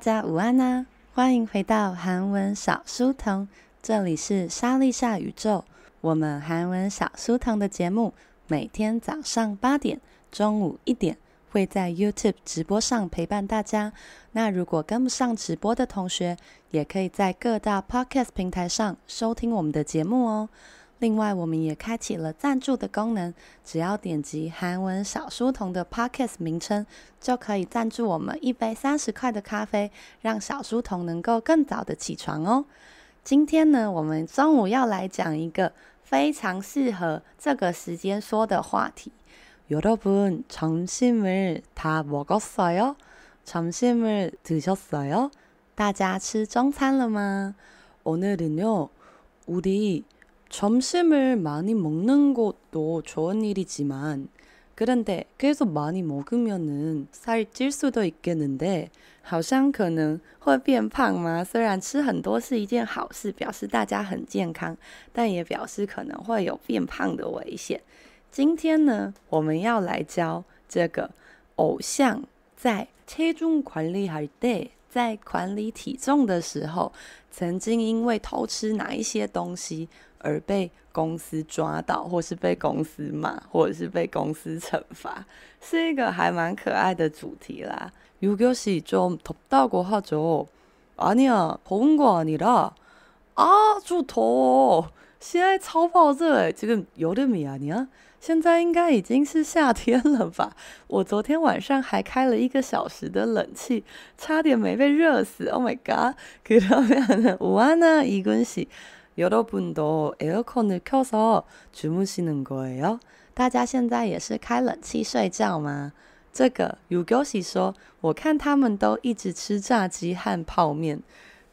大家午安呐！欢迎回到韩文小书童，这里是莎莉夏宇宙。我们韩文小书童的节目每天早上八点、中午一点会在 YouTube 直播上陪伴大家。那如果跟不上直播的同学，也可以在各大 Podcast 平台上收听我们的节目哦。另外，我们也开启了赞助的功能，只要点击韩文小书童的 Podcast 名称，就可以赞助我们一杯三十块的咖啡，让小书童能够更早的起床哦。今天呢，我们中午要来讲一个非常适合这个时间说的话题。여러분점심을다먹었어요점심을드셨어요大家吃中餐了吗？오늘은요우리 점심을 많이 먹는 것도 좋은 일이지만 그런데 계속 많이 먹으면은 살찔 수도 있겠는데 好像可能会变胖吗？虽然吃很多是一件好事，表示大家很健康，但也表示可能会有变胖的危险。今天呢，我们要来教这个偶像在체중관리할 때， 在管理体重的时候，曾经因为偷吃哪一些东西。 而被公司抓到，或是被公司骂，或者是被公司惩罚，是一个还蛮可爱的主题啦。6교시좀덥다고하죠아니야더운거아니라아주더现在超爆热诶，这个여름이아니야现在应该已经是夏天了吧？我昨天晚上还开了一个小时的冷气，差点没被热死。Oh my god！그러면우아나이군씨 여러분도에어컨을켜서주무시는거예요大家现在也是开冷气睡觉吗？这个 U 교시说，我看他们都一直吃炸鸡和泡面。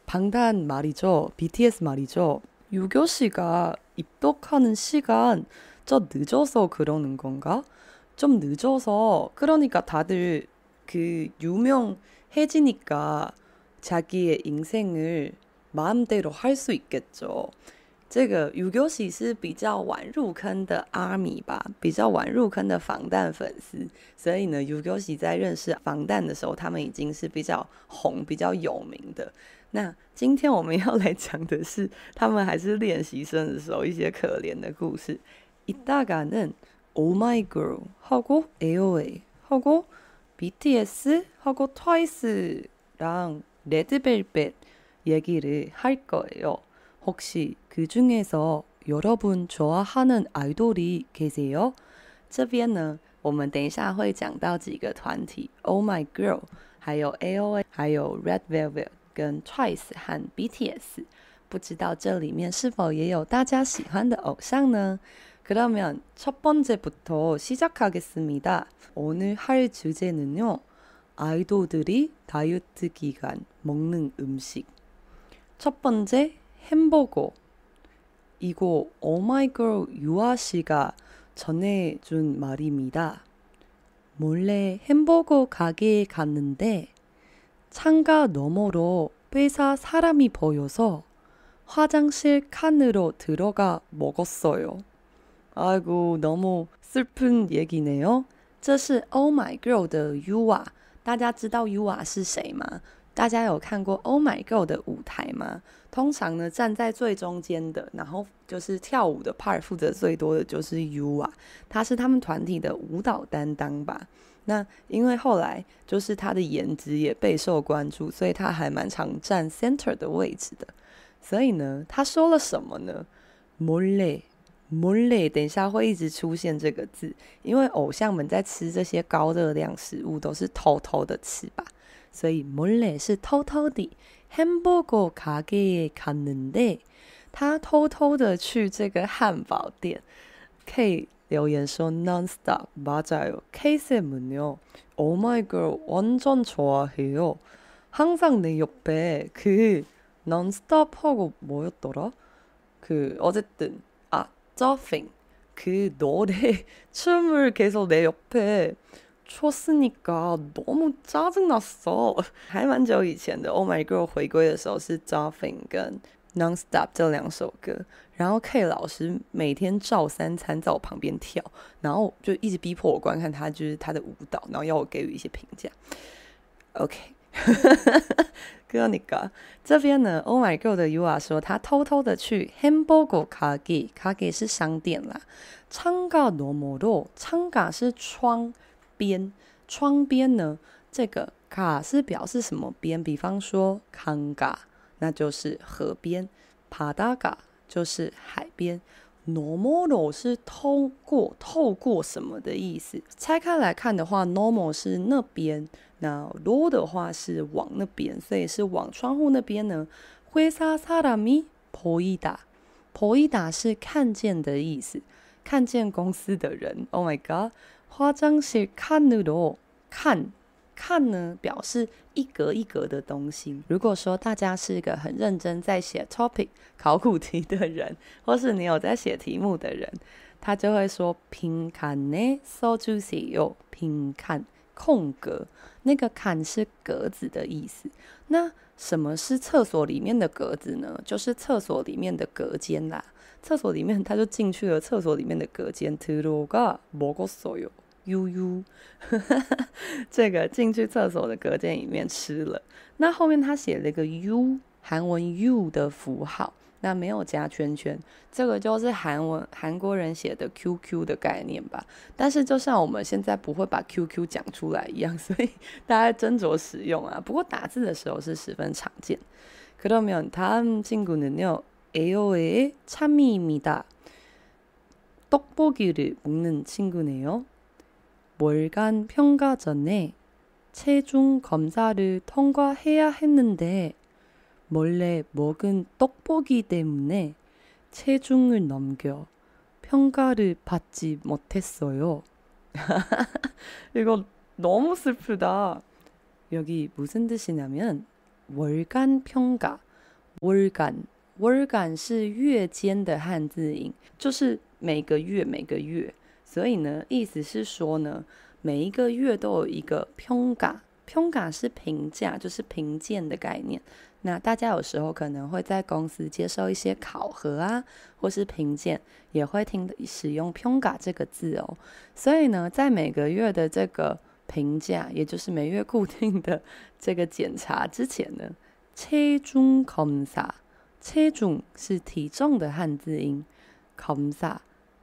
방탄말이죠 BTS 말이죠 U 교시가입덕하는시간좀늦어서그러는건가좀늦어서그러니까다들그유명해지니까자기의인생을 마음대로할 수 있겠죠。这个 U 교시是比较晚入坑的阿米吧，比较晚入坑的防弹粉丝，所以呢，U 교시在认识防弹的时候，他们已经是比较红、比较有名的。那今天我们要来讲的是，他们还是练习生的时候一些可怜的故事。이따가는 Oh My Girl 하고 AOA 하고 BTS 하고 TWICE 랑 레드벨벳 얘기를 할 거예요. 혹시 그 중에서 여러분 좋아하는 아이돌이 계세요? 这边呢，我们等一下会讲到几个团体，Oh My Girl，还有 AOA，还有 Red Velvet 跟 Twice 和 BTS。不知道这里面是否也有大家喜欢的偶像呢？ 그러면 첫 번째부터 시작하겠습니다. 오늘 할 주제는요. 아이돌들이 다이어트 기간 먹는 음식. 첫 번째 햄버거. 이거 오마이걸 유아 씨가 전해준 말입니다. 몰래 햄버거 가게에 갔는데 창가 너머로 회사 사람이 보여서 화장실 칸으로 들어가 먹었어요. 아이고 너무 슬픈 얘기네요. 这是 Oh My Girl 的 Yua，大家知道 Yua 是谁吗？ 大家有看过 oh my god 的舞台吗？通常呢站在最中间的然后就是跳舞的 part 负责最多的就是 u 啊。他是他们团体的舞蹈担当吧。那因为后来就是他的颜值也备受关注所以他还蛮常站 center 的位置的。所以呢他说了什么呢？Molly molly 等一下会一直出现这个字因为偶像们在吃这些高热量食物都是偷偷的吃吧。 所以몰래是偷偷的。햄버거 가게에 갔는데，他偷偷的去这个汉堡店。K 留言说 nonstop 맞아요。K쌤은요 Oh my girl 완전 좋아해요。 항상 내 옆에 그 nonstop 하고 뭐였더라? 그 어쨌든 아 저핑 그 노래 춤을 계속 내 옆에 췄으니까 너무 짜증났어. 还蛮久以前的 Oh My Girl 回归的时候是 Dolphin 跟 Nonstop 这两首歌，然后 K 老师每天照三餐在我旁边跳，然后就一直逼迫我观看他就是他的舞蹈，然后要我给予一些评价。OK， 哥尼嘎这边呢，Oh my God 的 Yua 说他偷偷的去 Hamburger Kage，Kage 是商店啦。창가너머로，창가是窗 边窗边呢这个卡是表示什么边？比方说康嘎那就是河边 pada 就是海边 normal 是通过透过什么的意思？拆开来看的话 normal 是那边那多的话是往那边所以是往窗户那边呢。灰沙沙拉米婆伊达婆伊达是看见的意思看见公司的人。Oh my god 화장실칸으로看。看呢，表示一格一格的东西。如果说大家是一个很认真在写 topic 考古题的人，或是你有在写题目的人，他就会说빈칸에써주세요。빈칸空格，那个칸是格子的意思。那什么是厕所里面的格子呢？就是厕所里面的隔间啦。厕所里面，他就进去了厕所里面的隔间。들어가먹었어요。 悠悠，这个进去厕所的隔间里面吃了。那后面他写了一个 U，韩文 U 的符号，那没有加圈圈，这个就是韩文韩国人写的 QQ 的概念吧。但是就像我们现在不会把 QQ 讲出来一样，所以大家斟酌使用啊。不过打字的时候是十分常见。그러면다음친구는요에어의참이입니다떡볶이를먹는친구네요 월간 평가 전에 체중 검사를 통과해야 했는데 몰래 먹은 떡볶이 때문에 체중을 넘겨 평가를 받지 못했어요. 이거 너무 슬프다. 여기 무슨 뜻이냐면 월간 평가, 월간, 월간 是月间的汉字音，就是每个月每个月。 所以呢，意思是说呢，每一个月都有一个评价，评价是评价，就是评鉴的概念。那大家有时候可能会在公司接受一些考核啊，或是评鉴，也会听使用评价这个字哦。所以呢，在每个月的这个评价，也就是每月固定的这个检查之前呢，체중검사，체중是体重的汉字音，검사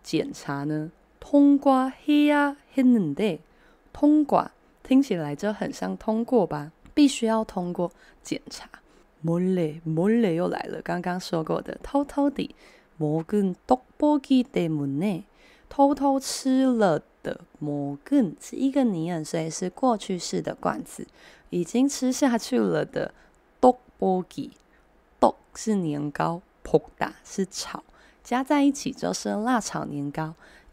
检查呢。 通过해야했는데，通过听起来就很像通过吧，必须要通过检查。몰래몰래又来了，刚刚说过的偷偷地，먹은떡볶이때문에，偷偷吃了的먹은是一个拟音，所以是过去式的冠词，已经吃下去了的떡볶이，떡是年糕，볶다是炒，加在一起就是辣炒年糕。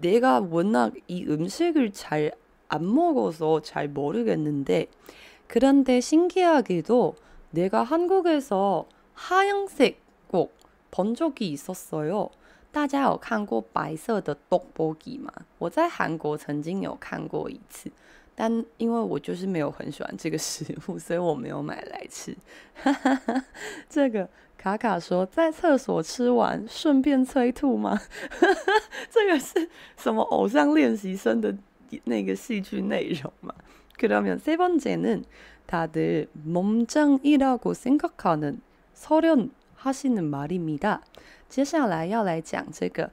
내가 워낙 이 음식을 잘 안 먹어서 잘 모르겠는데, 그런데 신기하게도 내가 한국에서 하얀색 꼭 본 적이 있었어요. 大家有看过白色的 떡볶이 吗?我在韩国曾经有看过一次。 但因为我就是没有很喜欢这个食物，所以我没有买来吃。这个卡卡说在厕所吃完顺便催吐吗？这个是什么偶像练习生的那个戏剧内容吗？그러면세번째는다들몸짱이라고생각하는설현하시는말입니다。接下来要来讲这个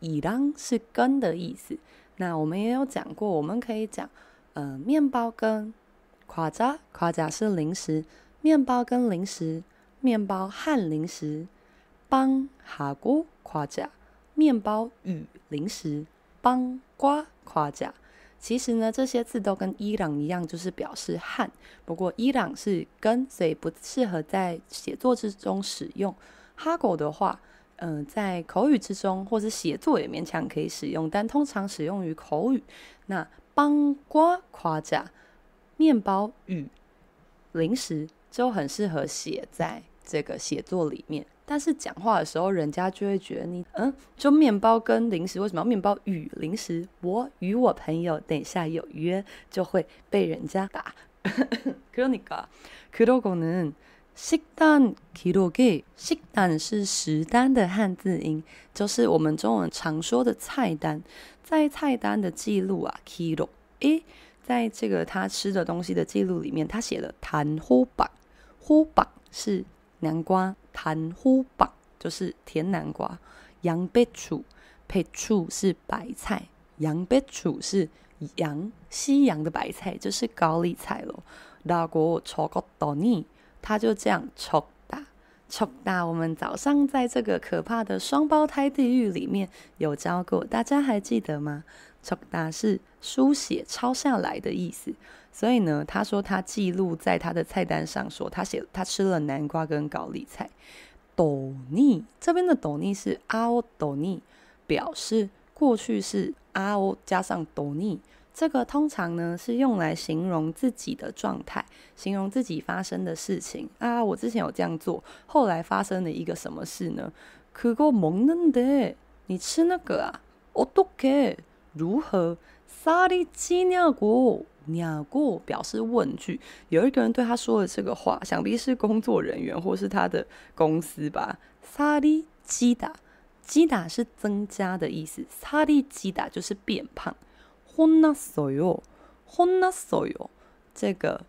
伊朗是根的意思，那我们也有讲过，我们可以讲呃面包根，夸加夸加是零食，面包跟零食，面包和零食，帮哈古夸加，面包与零食，帮瓜夸加。其实呢，这些字都跟伊朗一样，就是表示汉。不过伊朗是根，所以不适合在写作之中使用哈狗的话。嗯、呃，在口语之中或是写作也勉强可以使用，但通常使用于口语。那邦瓜夸甲，面包与零食就很适合写在这个写作里面。但是讲话的时候，人家就会觉得你，嗯，就面包跟零食，为什么要面包与零食？我与我朋友等一下有约，就会被人家打。그러니까그러고는 식단기록에식단是食单的汉字音，就是我们中文常说的菜单。在菜单的记录啊，기록诶，在这个他吃的东西的记录里面，他写了단호박，호박是南瓜。단호박就是甜南瓜，양배추 배추是白菜，양배추是洋西洋的白菜，就是高丽菜喽。라고적었더니， 他就这样抽打抽打。我们早上在这个可怕的双胞胎地狱里面有教过，大家还记得吗？抽打是书写抄下来的意思。所以呢，他说他记录在他的菜单上说，他写他吃了南瓜跟高丽菜。斗逆这边的斗逆是 ao 斗逆，表示过去式 ao 加上斗逆。这个通常呢是用来形容自己的状态，形容自己发生的事情啊。我之前有这样做，后来发生了一个什么事呢？그거먹는데，你吃那个啊？어떻게？如何？살이찌냐고？鸟过表示问句，有一个人对他说了这个话，想必是工作人员或是他的公司吧。사리찌다，찌다是增加的意思，사리찌다就是变胖。 혼났어요，혼났어요，这个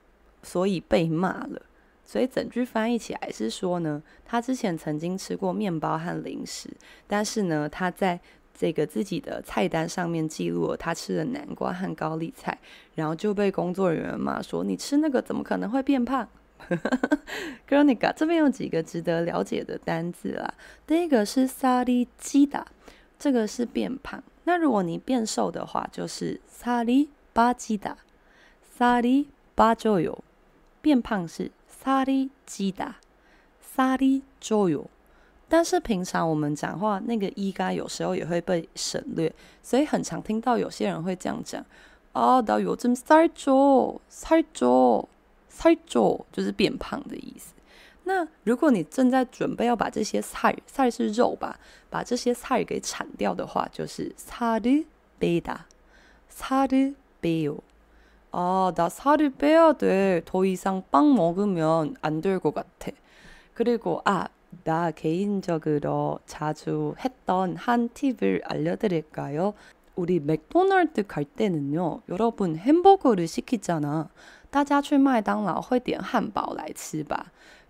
所以被骂了。所以整句翻译起来是说呢，他之前曾经吃过面包和零食，但是呢，他在。这个自己的菜单上面记录了他吃的南瓜和高丽菜，然后就被工作人员骂说：“你吃那个怎么可能会变胖？” Gronica 这边有几个值得了解的单字啦。第一个是사리찌다，这个是变胖。 那如果你变瘦的话，就是사리빠지다，사리빠져요。变胖是사리찌다，사리쪄요。但是平常我们讲话那个“一”嘎有时候也会被省略，所以很常听到有些人会这样讲：“啊，나요즘살쪄살쪄살쪄”，就是变胖的意思。 那如果你正在准备要把这些菜菜是肉吧，把这些菜给铲掉的话，就是“살을빼다”，“살을빼요”。啊，나살을빼야돼더이상빵먹으면안될것같아그리고啊。나개인적으로자주했던한팁을알려드릴까요우리맥도날드갈때는요여러분햄버거를시키잖아大家去麦当劳会点汉堡来吃吧？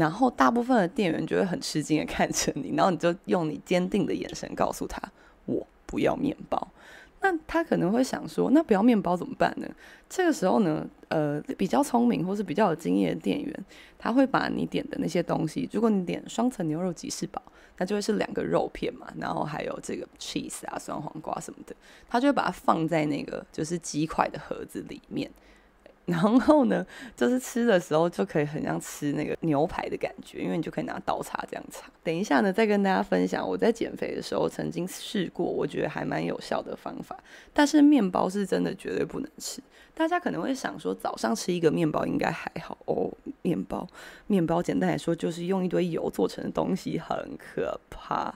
然后大部分的店员就会很吃惊的看着你，然后你就用你坚定的眼神告诉他，我不要面包。那他可能会想说，那不要面包怎么办呢？这个时候呢，呃，比较聪明或是比较有经验的店员，他会把你点的那些东西，如果你点双层牛肉吉士堡，那就会是两个肉片嘛，然后还有这个 cheese 啊、酸黄瓜什么的，他就会把它放在那个就是鸡块的盒子里面。然后呢，就是吃的时候就可以很像吃那个牛排的感觉，因为你就可以拿刀叉这样叉。等一下呢，再跟大家分享我在减肥的时候曾经试过，我觉得还蛮有效的方法。但是面包是真的绝对不能吃。大家可能会想说，早上吃一个面包应该还好哦。面包，面包简单来说就是用一堆油做成的东西，很可怕。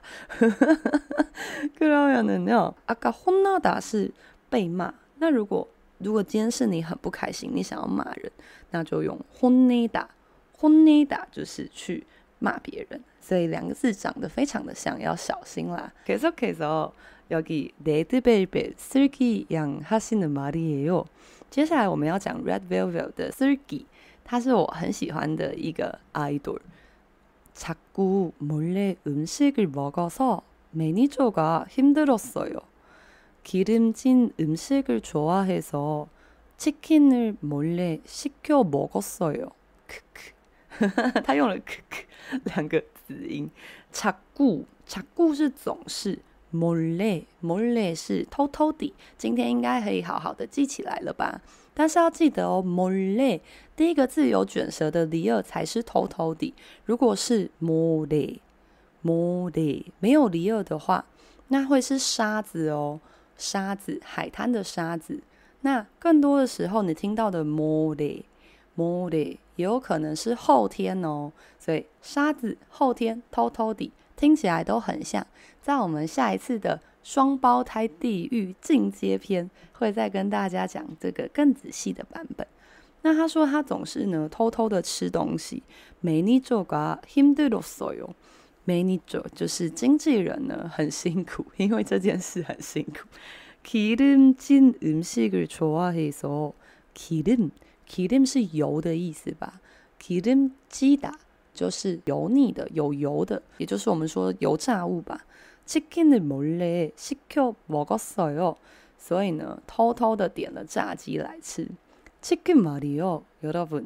그러면은요아까혼나다是被骂。那如果 如果今天是你很不开心，你想要骂人，那就用혼내다，혼내다就是去骂别人。 所以两个字长得非常的像，要小心啦。계속해서여기레드벨벳슬기양하시는말이에요。接下来我们要讲 Red Velvet 的 Seulgi，他是我很喜欢的一个 idol。자꾸몰래음식을먹어서매니저가힘들었어요 기름진음식을좋아해서치킨을몰래시켜먹었어요。크크，他用了크크两个。子音，자꾸，자꾸是总是，몰래몰래是偷偷地。今天应该可以好好的记起来了吧？但是要记得哦，몰래第一个字有卷舌的离顎才是偷偷地。如果是몰래몰래没有离顎的话，那会是沙子哦， 沙子，海滩的沙子。那更多的时候，你听到的몰래 몰래也有可能是后天哦，所以沙子后天偷偷地听起来都很像。在我们下一次的双胞胎地狱进阶篇，会再跟大家讲这个更仔细的版本。那他说他总是呢偷偷的吃东西，매니저가힘들었어요。 매니저就是经纪人呢很辛苦，因为这件事很辛苦。기름진음식을좋아해서기름 기름是油的意思吧？기름지다就是油腻的，有油的，也就是我们说油炸物吧。치킨을몰래시켜먹었어요。所以呢，偷偷的点了炸鸡来吃。치킨말이요여러분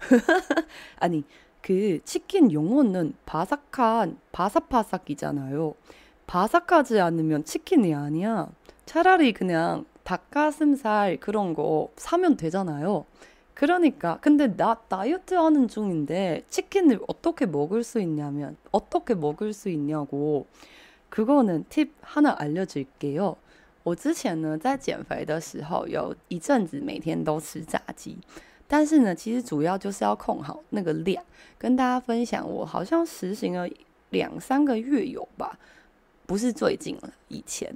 아니그치킨용어는바삭한바삭바삭이잖아요바삭하지않으면치킨이아니야차라리그냥 닭가슴살 그런 거 사면 되잖아요. 그러니까 근데 나 다이어트 하는 중인데 치킨을 어떻게 먹을 수 있냐면 어떻게 먹을 수 있냐고 그거는 팁 하나 알려줄게요. 我之前呢在减肥的时候有一阵子每天都吃炸鸡， 但是呢其实主要就是要控好那个量，跟大家分享我好像实行了两三个月有吧，不是最近了，以前。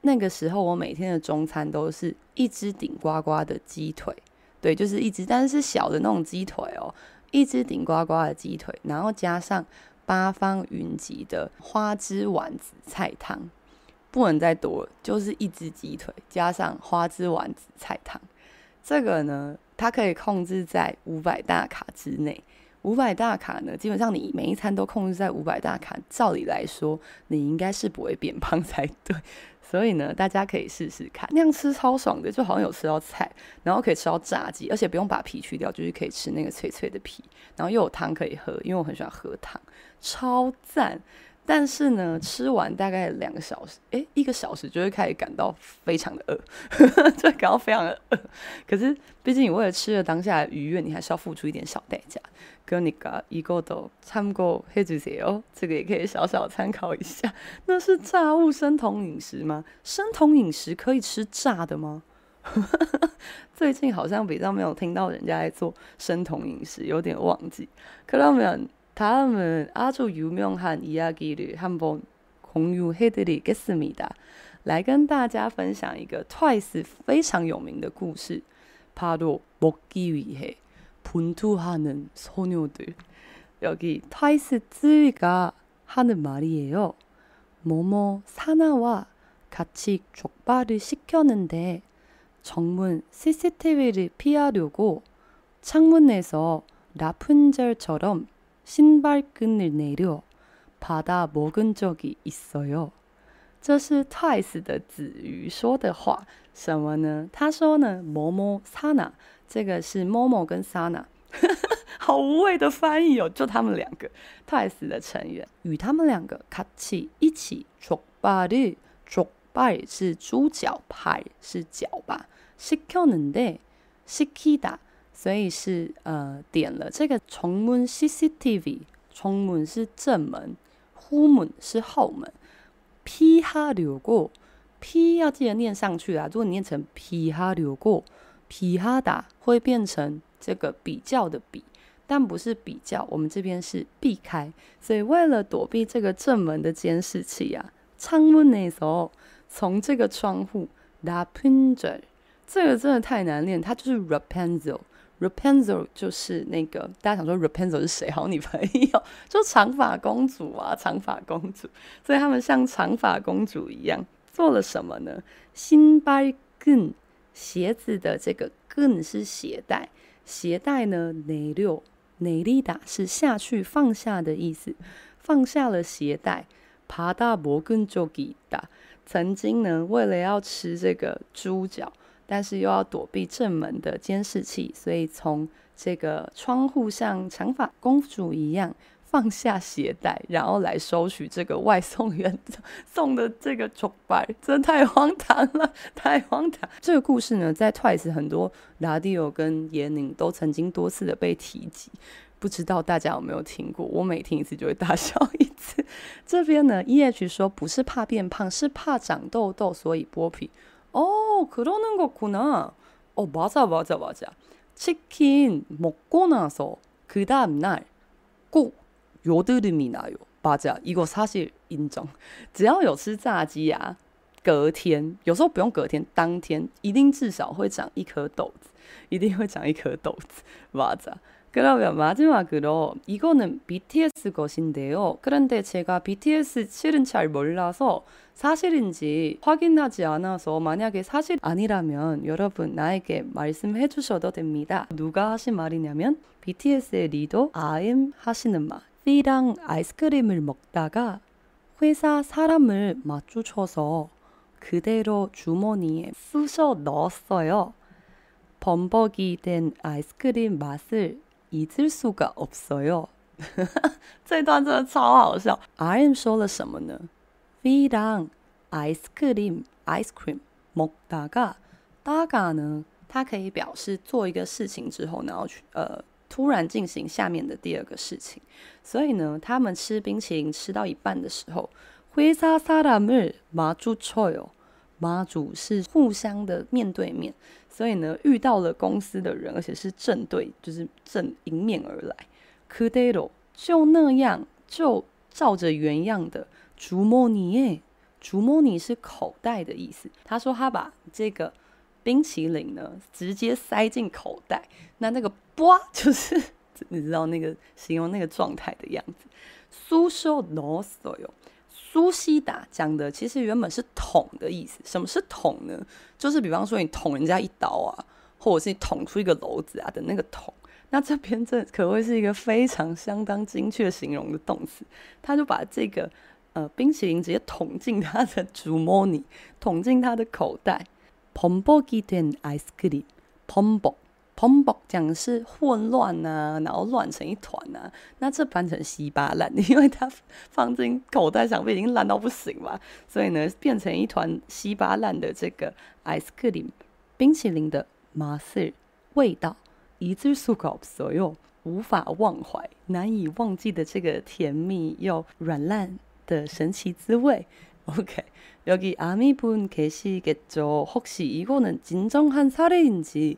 那个时候，我每天的中餐都是一只顶呱呱的鸡腿，对，就是一只，但是小的那种鸡腿哦，一只顶呱呱的鸡腿，然后加上八方云集的花枝丸子菜汤，不能再多，就是一只鸡腿加上花枝丸子菜汤。这个呢，它可以控制在五百大卡之内。五百大卡呢，基本上你每一餐都控制在五百大卡，照理来说，你应该是不会变胖才对。所以呢，大家可以试试看，那样吃超爽的，就好像有吃到菜，然后可以吃到炸鸡，而且不用把皮去掉，就是可以吃那个脆脆的皮，然后又有汤可以喝，因为我很喜欢喝汤，超赞。但是呢，吃完大概两个小时，诶、一个小时就会开始感到非常的饿，就感到非常的饿。可是毕竟你为了吃了当下的愉悦，你还是要付出一点小代价。跟你个一个都参过黑子姐哦，这个也可以小小参考一下。那是炸物生酮饮食吗？生酮饮食可以吃炸的吗？最近好像比较没有听到人家在做生酮饮食，有点忘记。克拉们 다음은 아주 유명한 이야기를 한번 공유해드리겠습니다. 来跟大家分享一个 TWICE 非常有名的故事 바로 먹기 위해 분투하는 소녀들. 여기 트와이스 쯔위가 하는 말이에요. 뭐뭐 사나와 같이 족발을 시켰는데 정문 CCTV를 피하려고 창문에서 라푼젤처럼 신발끈을 내려 받아 먹은 적이 있어요. 这是 TWICE 的子瑜说的话，什么呢？他说呢，某某 Sana，这个是某某跟 Sana，好无谓的翻译哦，就他们两个 TWICE 的成员与他们两个같이一起족발을，족발是猪脚排是脚吧，시켰는데，시키다 所以是呃点了这个정문 CCTV 窗门是正门，후문是后门。피하려고 P 要记得念上去啊！如果你念成피하려고 피하다会变成这个比较的比，但不是比较，我们这边是避开。所以为了躲避这个正门的监视器啊，창문에서从这个窗户라푼젤这个真的太难念，它就是 Rapunzel。 Rapunzel 就是那个大家想说 Rapunzel 是谁？好女朋友，就长发公主啊，长发公主。所以他们像长发公主一样做了什么呢？新掰根鞋子的这个根是鞋带，鞋带呢内六内力打是下去放下的意思，放下了鞋带，爬到摩根就给打。曾经呢，为了要吃这个猪脚。但是又要躲避正门的监视器，所以从这个窗户像长发公主一样放下鞋带，然后来收取这个外送员送的这个崇拜，真太荒唐了，太荒唐！这个故事呢，在 Twice 很多 radio 跟예능都曾经多次的被提及，不知道大家有没有听过？我每听一次就会大笑一次。这边呢，EH 说不是怕变胖，是怕长痘痘，所以剥皮。哦， 그러는거구나。哦，맞아맞아맞아。 치킨먹고나서그다음날꼭여드름이나요 맞아， 이거사실인정。 只要有吃炸鸡啊，隔天有时候不用隔天，当天一定至少会长一颗痘子，一定会长一颗痘子，맞아。 그러면 마지막으로 이거는 BTS 것인데요. 그런데 제가 BTS 실은 잘 몰라서 사실인지 확인하지 않아서 만약에 사실 아니라면 여러분 나에게 말씀해 주셔도 됩니다. 누가 하신 말이냐면 BTS의 리더 RM 하시는 말. V랑 아이스크림을 먹다가 회사 사람을 마주쳐서 그대로 주머니에 쑤셔 넣었어요. 범벅이 된 아이스크림 맛을 잊을 수가 없어요. 这段真的超好笑。RM 说了什么呢？V랑 아이스크림 ice cream 먹다가 다가呢？它可以表示做一个事情之后，然后去呃突然进行下面的第二个事情。所以呢，他们吃冰淇淋吃到一半的时候，회사사람을마주쳐요。马祖是互相的面对面， 所以呢遇到了公司的人而且是正对就是正迎面而来。Cudero 就那样就照着原样的触摸你耶。触摸你是口袋的意思。他说他把这个冰淇淋呢直接塞进口袋那那个啵就是你知道那个形容那个状态的样子。so no 所苏西达讲的其实原本是“捅”的意思。什么是“捅”呢？就是比方说你捅人家一刀啊，或者是你捅出一个篓子啊的那个“捅”。那这边这可谓是一个非常相当精确形容的动词。他就把这个呃冰淇淋直接捅进他的主摸里，捅进他的口袋。된아이스크 림， 蓬勃讲的是混乱呐、啊，然后乱成一团呐、啊。那这翻成稀巴烂，因为它放进口袋，想必已经烂到不行嘛。所以呢，变成一团稀巴烂的这个 ice cream 冰淇淋的맛을味道，잊을수가없어요，无法忘怀，难以忘记的这个甜蜜又软烂的神奇滋味。OK，여기아미분계시겠죠혹시이거는진정한사례인지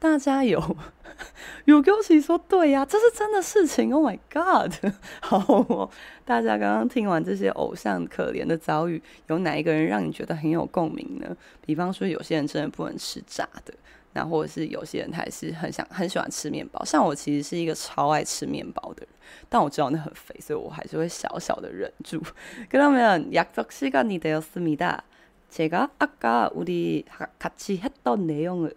大家有有恭喜说对呀、啊，这是真的事情。Oh my god！好、哦，大家刚刚听完这些偶像可怜的遭遇，有哪一个人让你觉得很有共鸣呢？比方说，有些人真的不能吃炸的，那或者是有些人还是很想很喜欢吃面包。像我其实是一个超爱吃面包的人，但我知道那很肥，所以我还是会小小的忍住。그러면약속시간이되었습니다 제가아까우리같이했던내용을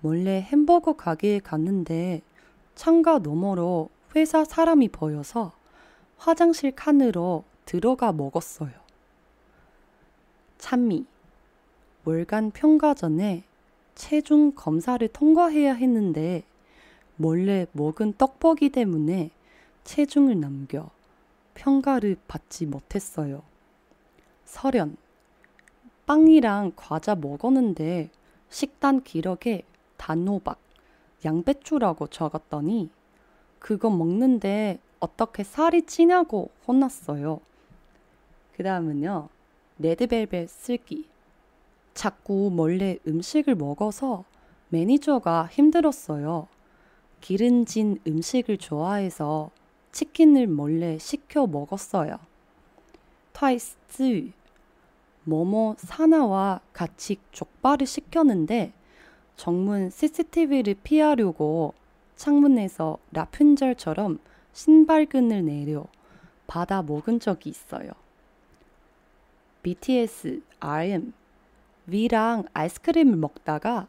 몰래 햄버거 가게에 갔는데 창가 너머로 회사 사람이 보여서 화장실 칸으로 들어가 먹었어요. 찬미. 월간 평가 전에 체중 검사를 통과해야 했는데 몰래 먹은 떡볶이 때문에 체중을 남겨 평가를 받지 못했어요. 설연. 빵이랑 과자 먹었는데 식단 기록에 단호박, 양배추라고 적었더니 그거 먹는데 어떻게 살이 찌냐고 혼났어요. 그 다음은요. 레드벨벳 슬기. 자꾸 몰래 음식을 먹어서 매니저가 힘들었어요. 기름진 음식을 좋아해서 치킨을 몰래 시켜 먹었어요. 트와이스 쯔 뭐뭐 사나와 같이 족발을 시켰는데 정문 CCTV를 피하려고 창문에서 라푼젤처럼 신발끈을 내려 받아 먹은 적이 있어요. BTS RM V랑 아이스크림을 먹다가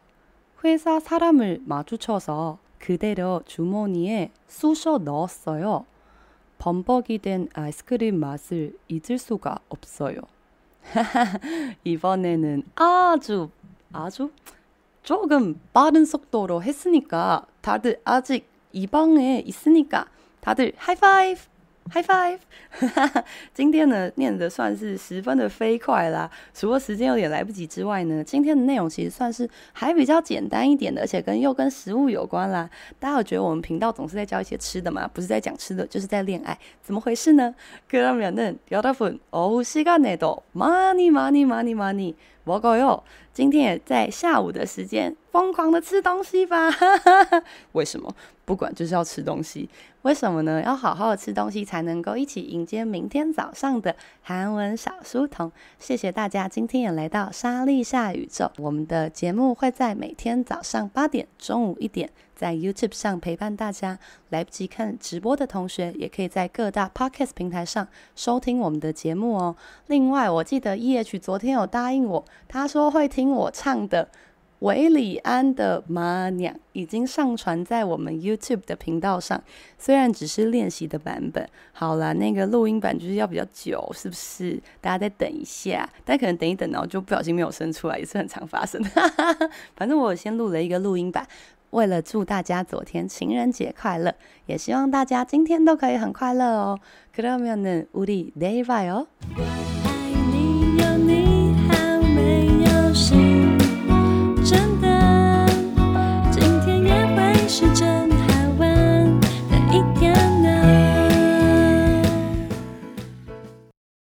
회사 사람을 마주쳐서 그대로 주머니에 쑤셔 넣었어요. 범벅이 된 아이스크림 맛을 잊을 수가 없어요. 이번에는 아주 아주 조금 빠른 속도로 했으니까 다들 아직 이 방에 있으니까 다들 하이파이브 High five！今天呢，念的算是十分的飞快啦。除了时间有点来不及之外呢，今天的内容其实算是还比较简单一点的，而且跟又跟食物有关啦。大家有觉得我们频道总是在教一些吃的吗？不是在讲吃的，就是在恋爱，怎么回事呢？그러면은여러분오후시간에도많이많이많이많이 我够用，今天也在下午的时间疯狂的吃东西吧。为什么？不管就是要吃东西。为什么呢？要好好的吃东西，才能够一起迎接明天早上的韩文小书童。谢谢大家今天也来到沙莉下宇宙。我们的节目会在每天早上八点、中午一点。在 YouTube 上陪伴大家。来不及看直播的同学，也可以在各大 Podcast 平台上收听我们的节目哦。另外，我记得 EH 昨天有答应我，他说会听我唱的。韦礼安的妈娘已经上传在我们 YouTube 的频道上，虽然只是练习的版本。好啦，那个录音版就是要比较久，是不是？大家再等一下，但可能等一等，然后就不小心没有生出来，也是很常发生的。反正我先录了一个录音版，为了祝大家昨天情人节快乐，也希望大家今天都可以很快乐哦。그러면은우리내일봐요